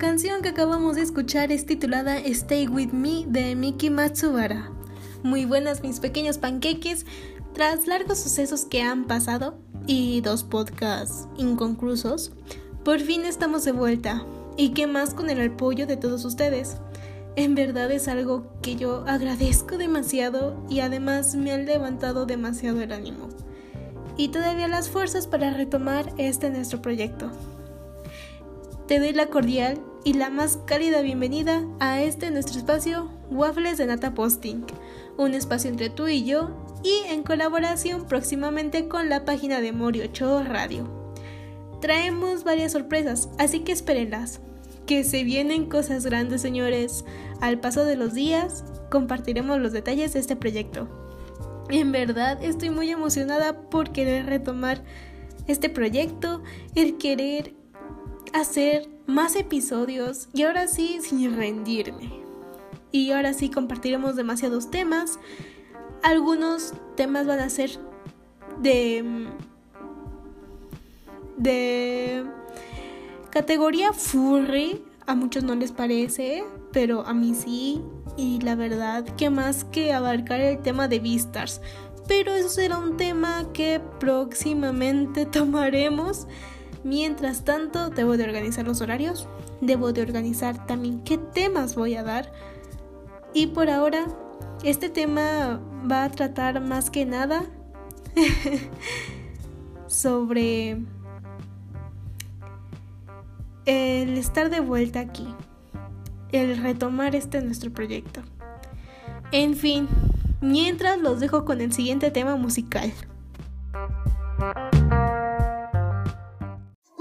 canción que acabamos de escuchar es titulada Stay With Me de Miki Matsubara. Muy buenas mis pequeños panqueques. Tras largos sucesos que han pasado y dos podcasts inconclusos, por fin estamos de vuelta. Y qué más con el apoyo de todos ustedes. En verdad es algo que yo agradezco demasiado y además me han levantado demasiado el ánimo. Y todavía las fuerzas para retomar este nuestro proyecto te doy la cordial y la más cálida bienvenida a este nuestro espacio Waffles de Nata Posting, un espacio entre tú y yo y en colaboración próximamente con la página de Morio Show Radio. Traemos varias sorpresas, así que espérenlas. Que se vienen cosas grandes, señores. Al paso de los días, compartiremos los detalles de este proyecto. En verdad, estoy muy emocionada por querer retomar este proyecto, el querer hacer más episodios y ahora sí sin rendirme. Y ahora sí compartiremos demasiados temas. Algunos temas van a ser de de categoría furry. A muchos no les parece, pero a mí sí. Y la verdad que más que abarcar el tema de Vistars. Pero eso será un tema que próximamente tomaremos. Mientras tanto, debo de organizar los horarios, debo de organizar también qué temas voy a dar. Y por ahora, este tema va a tratar más que nada sobre el estar de vuelta aquí, el retomar este nuestro proyecto. En fin, mientras los dejo con el siguiente tema musical.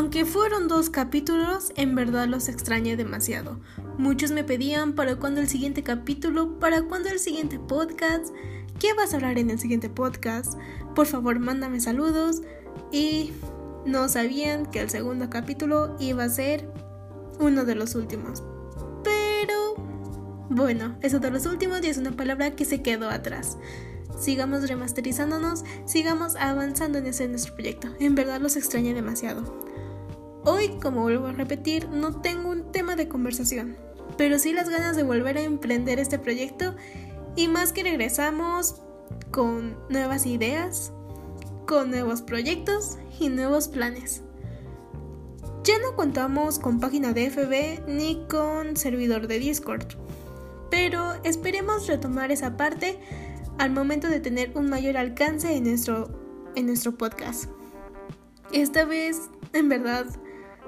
Aunque fueron dos capítulos, en verdad los extrañé demasiado. Muchos me pedían para cuándo el siguiente capítulo, para cuándo el siguiente podcast, qué vas a hablar en el siguiente podcast, por favor mándame saludos y no sabían que el segundo capítulo iba a ser uno de los últimos. Pero bueno, eso de los últimos y es una palabra que se quedó atrás. Sigamos remasterizándonos, sigamos avanzando en ese nuestro proyecto. En verdad los extrañé demasiado. Hoy, como vuelvo a repetir, no tengo un tema de conversación pero sí las ganas de volver a emprender este proyecto y más que regresamos con nuevas ideas, con nuevos proyectos y nuevos planes. Ya no contamos con página de FB ni con servidor de Discord, pero esperemos retomar esa parte al momento de tener un mayor alcance en nuestro, en nuestro podcast. Esta vez, en verdad,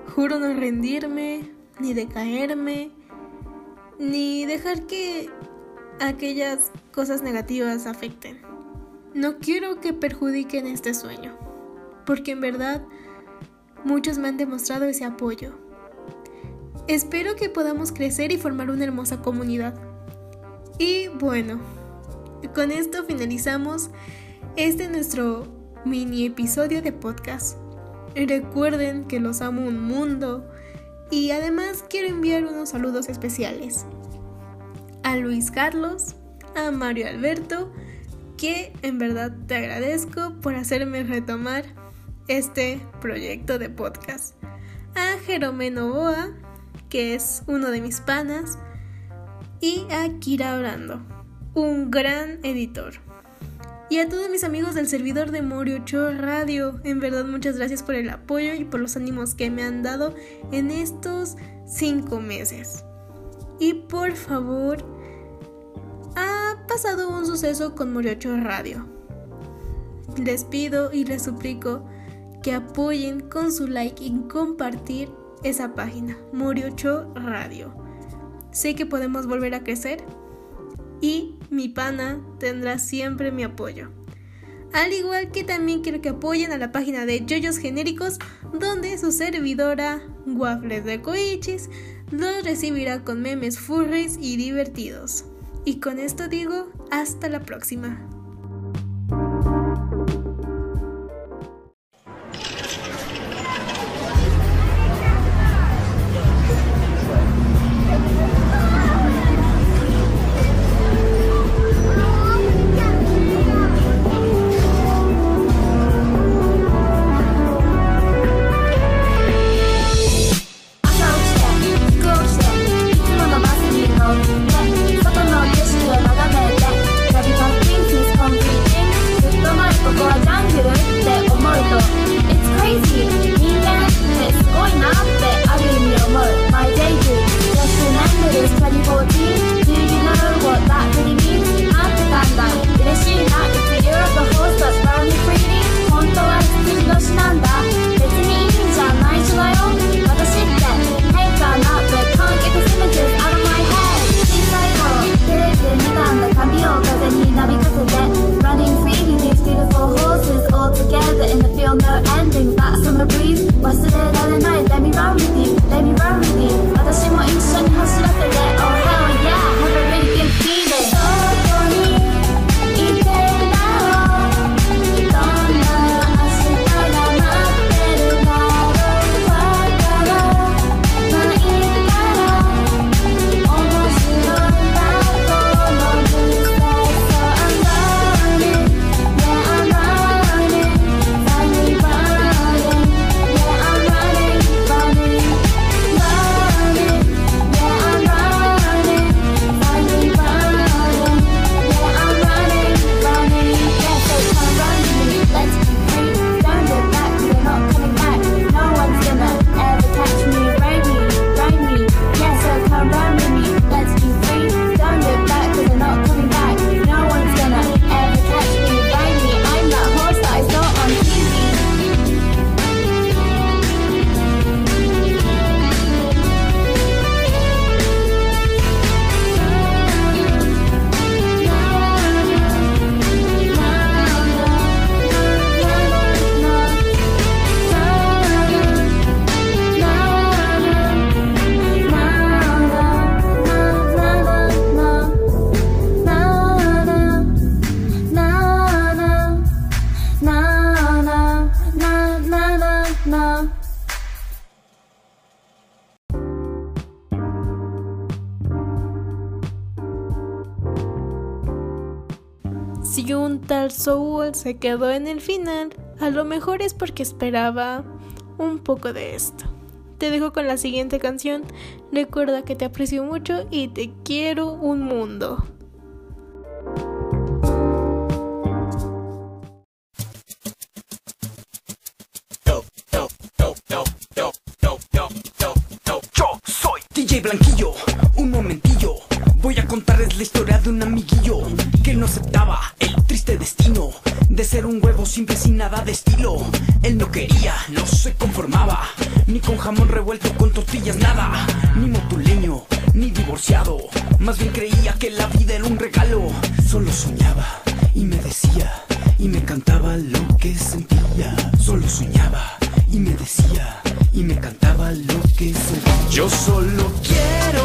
juro no rendirme, ni decaerme, ni dejar que aquellas cosas negativas afecten. No quiero que perjudiquen este sueño, porque en verdad muchos me han demostrado ese apoyo. Espero que podamos crecer y formar una hermosa comunidad. Y bueno, con esto finalizamos este nuestro mini episodio de podcast. Recuerden que los amo un mundo y además quiero enviar unos saludos especiales a Luis Carlos, a Mario Alberto, que en verdad te agradezco por hacerme retomar este proyecto de podcast. A Jerome Novoa, que es uno de mis panas, y a Kira Orando, un gran editor. Y a todos mis amigos del servidor de Moriocho Radio, en verdad muchas gracias por el apoyo y por los ánimos que me han dado en estos cinco meses. Y por favor, ha pasado un suceso con Moriocho Radio. Les pido y les suplico que apoyen con su like y compartir esa página, Moriocho Radio. Sé que podemos volver a crecer y mi pana tendrá siempre mi apoyo. Al igual que también quiero que apoyen a la página de Yoyos Genéricos, donde su servidora, Waffles de Koichis, los recibirá con memes furries y divertidos. Y con esto digo, hasta la próxima. Si un tal Soul se quedó en el final, a lo mejor es porque esperaba un poco de esto. Te dejo con la siguiente canción. Recuerda que te aprecio mucho y te quiero un mundo. Él no quería, no se conformaba, ni con jamón revuelto con tortillas, nada, ni motuleño, ni divorciado. Más bien creía que la vida era un regalo. Solo soñaba y me decía, y me cantaba lo que sentía. Solo soñaba y me decía, y me cantaba lo que sentía. Yo solo quiero